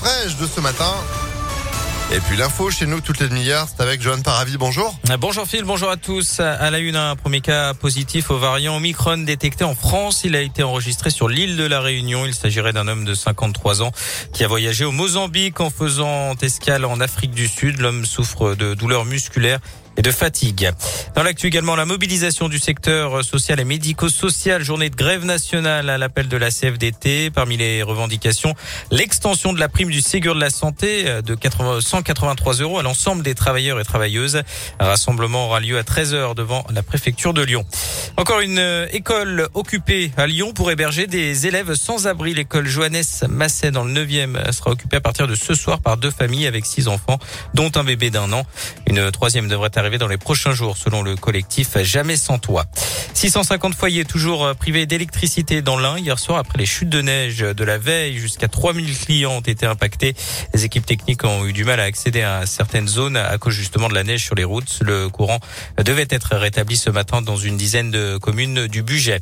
fraîche de ce matin. Et puis l'info chez nous toutes les demi-heures, c'est avec Johan Paravi. Bonjour. Bonjour Phil, bonjour à tous. À la une, un premier cas positif au variant Omicron détecté en France. Il a été enregistré sur l'île de la Réunion. Il s'agirait d'un homme de 53 ans qui a voyagé au Mozambique en faisant escale en Afrique du Sud. L'homme souffre de douleurs musculaires de fatigue. Dans l'actu également, la mobilisation du secteur social et médico-social, journée de grève nationale à l'appel de la CFDT. Parmi les revendications, l'extension de la prime du Ségur de la santé euh, de 183 euros à l'ensemble des travailleurs et travailleuses. Un rassemblement aura lieu à 13h devant la préfecture de Lyon. Encore une euh, école occupée à Lyon pour héberger des élèves sans abri. L'école Johannes Masset dans le 9e sera occupée à partir de ce soir par deux familles avec six enfants, dont un bébé d'un an. Une troisième devrait arriver dans les prochains jours, selon le collectif Jamais sans toit. 650 foyers toujours euh, privés d'électricité dans l'Ain. Hier soir, après les chutes de neige de la veille, jusqu'à 3000 clients ont été impactés. Les équipes techniques ont eu du mal à accéder à certaines zones à cause justement de la neige sur les routes. Le courant devait être rétabli ce matin dans une dizaine de communes du budget.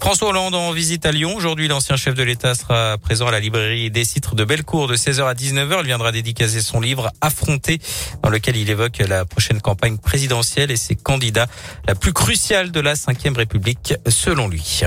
François Hollande en visite à Lyon. Aujourd'hui, l'ancien chef de l'État sera présent à la librairie des Citres de Bellecour de 16h à 19h. Il viendra dédicacer son livre Affronter dans lequel il évoque la prochaine campagne présidentielle et ses candidats la plus cruciale de la cinquième République selon lui.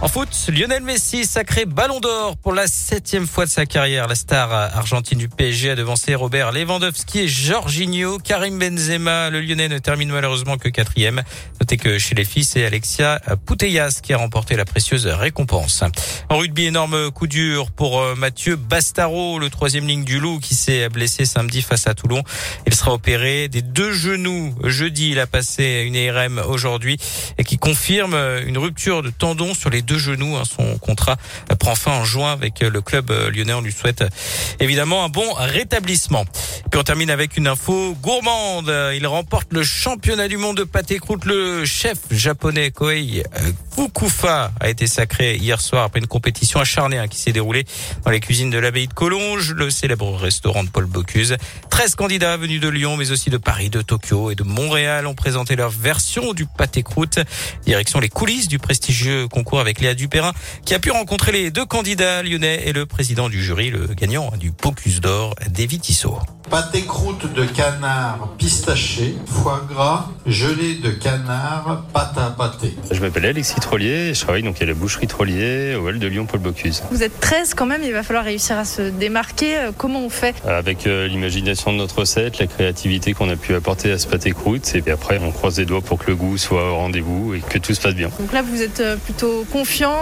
En foot, Lionel Messi, sacré ballon d'or pour la septième fois de sa carrière. La star argentine du PSG a devancé Robert Lewandowski et Jorginho. Karim Benzema, le Lyonnais ne termine malheureusement que quatrième. Notez que chez les filles, c'est Alexia Putellas qui a remporté la précieuse récompense. En rugby, énorme coup dur pour euh, Mathieu Bastaro, le troisième ligne du Loup qui s'est blessé samedi face à Toulon. Il sera opéré des deux genoux. Jeudi, il a passé une IRM aujourd'hui et qui confirme une rupture de tendon sur les deux genoux. Hein. Son contrat prend fin en juin avec le club lyonnais. On lui souhaite évidemment un bon rétablissement. Puis on termine avec une info gourmande. Il remporte le championnat du monde de pâté croûte. Le chef japonais Koei Fukufa a été sacré hier soir après une compétition acharnée hein, qui s'est déroulée dans les cuisines de l'abbaye de Collonges, le célèbre restaurant de Paul Bocuse. 13 candidats venus de Lyon, mais aussi de Paris, de Tokyo et de Montréal ont présenté leur version du pâté croûte. Direction les coulisses du prestigieux concours avec Léa Dupérin, qui a pu rencontrer les deux candidats lyonnais et le président du jury, le gagnant du Pocus d'or, David Tissot. Pâté croûte de canard pistaché, foie gras, gelée de canard, pâte à pâté. Je m'appelle Alexis Trollier, je travaille donc à la boucherie Trollier, au Hall de Lyon Paul Bocuse. Vous êtes 13 quand même, il va falloir réussir à se démarquer. Euh, comment on fait? Avec euh, l'imagination de notre recette, la créativité qu'on a pu apporter à ce pâté croûte, et puis après on croise les doigts pour que le goût soit au rendez-vous et que tout se passe bien. Donc là vous êtes euh, plutôt confiant,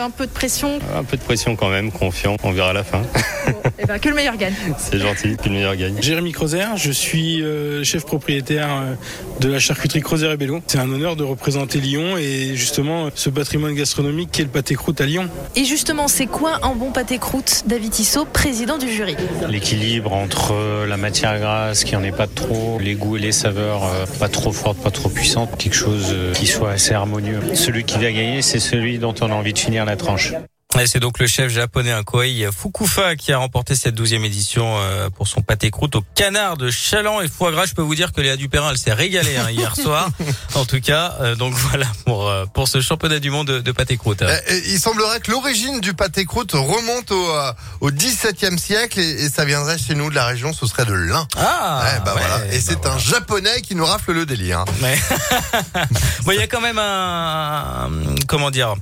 un peu de pression? Un peu de pression quand même, confiant, on verra à la fin. Bon, et ben, que le meilleur gagne. C'est gentil, que le meilleur gagne. Jérémy Crozer, je suis euh, chef propriétaire euh, de la charcuterie Crozer et Bello. C'est un honneur de représenter Lyon et justement ce patrimoine gastronomique qui est le pâté croûte à Lyon. Et justement, c'est quoi un bon pâté croûte David Tissot, président du jury? L'équilibre entre la matière grasse, qui en est pas trop, les goûts et les saveurs pas trop fortes, pas trop puissantes, quelque chose qui soit assez harmonieux. Celui qui va gagner, c'est celui dont on a envie de finir la tranche. Et c'est donc le chef japonais un Koei Fukufa qui a remporté cette douzième édition euh, pour son pâté croûte au canard de chaland et foie gras. Je peux vous dire que Léa Dupérin, elle s'est régalée hein, hier soir. En tout cas, euh, donc voilà pour euh, pour ce championnat du monde de, de pâté croûte. Il semblerait que l'origine du pâté croûte remonte au, euh, au XVIIe siècle et, et ça viendrait chez nous de la région, ce serait de l'Ain. Ah, Ouais, bah ouais, voilà. Et bah c'est voilà. un japonais qui nous rafle le délire. hein. Mais bon, il y a quand même un comment dire.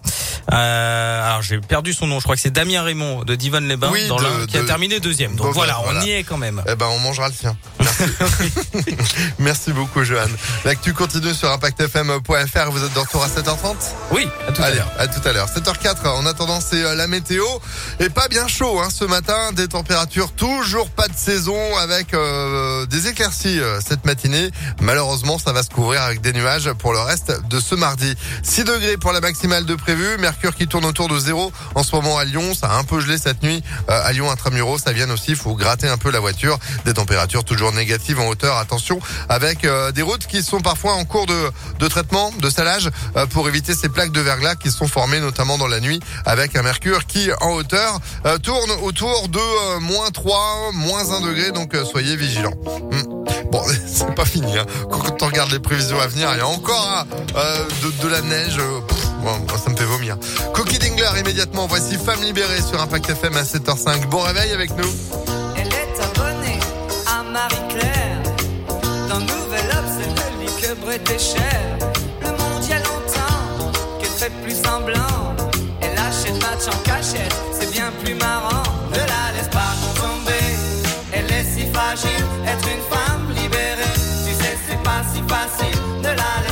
Euh, alors j'ai perdu son nom. Je crois que c'est Damien Raymond de Divan les Bains Oui, dans de- l'Ain, qui a terminé deuxième. Donc voilà, voilà. on y est quand même. Eh ben, on mangera le sien. Merci. Merci beaucoup, Johan. L'actu continue sur impactfm.fr. Vous êtes de retour à 7h30? Oui, à tout à l'heure. à tout à l'heure. 7h04. En attendant, c'est euh, la météo. Et pas bien chaud, hein, ce matin. Des températures toujours pas de saison avec euh, des éclaircies euh, cette matinée. Malheureusement, ça va se couvrir avec des nuages pour le reste de ce mardi. 6 degrés pour la maximale de prévu. Mercure qui tourne autour de zéro en ce moment à Lyon. Ça a un peu gelé cette nuit euh, à Lyon intramuros. Ça vient aussi. Faut gratter un peu la voiture. Des températures toujours négatives en hauteur. Attention avec euh, des routes qui sont parfois en cours de, de traitement, de salage euh, pour éviter ces plaques de verglas qui sont formées notamment dans la nuit avec un mercure qui en hauteur tourne autour de moins 3, moins 1 degré. Donc soyez vigilants. Hmm. Bon, c'est pas fini. Hein. Quand on regarde les prévisions à venir, il y a encore hein, de, la neige. Moi, ça me fait vomir. Cookie Dingler, immédiatement. Voici Femme libérée sur Impact FM à 7h05. Bon réveil avec nous. Elle est abonnée à Marie-Claire. Dans Nouvel Obs, que Brett et Cher. Le monde y a longtemps qu'elle fait plus semblant. Elle achète match en cachette, c'est bien plus marrant. Ne la laisse pas tomber, elle est si fragile. Être une femme libérée, tu sais, c'est pas si facile. Ne la laisse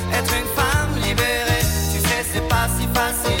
sais c'est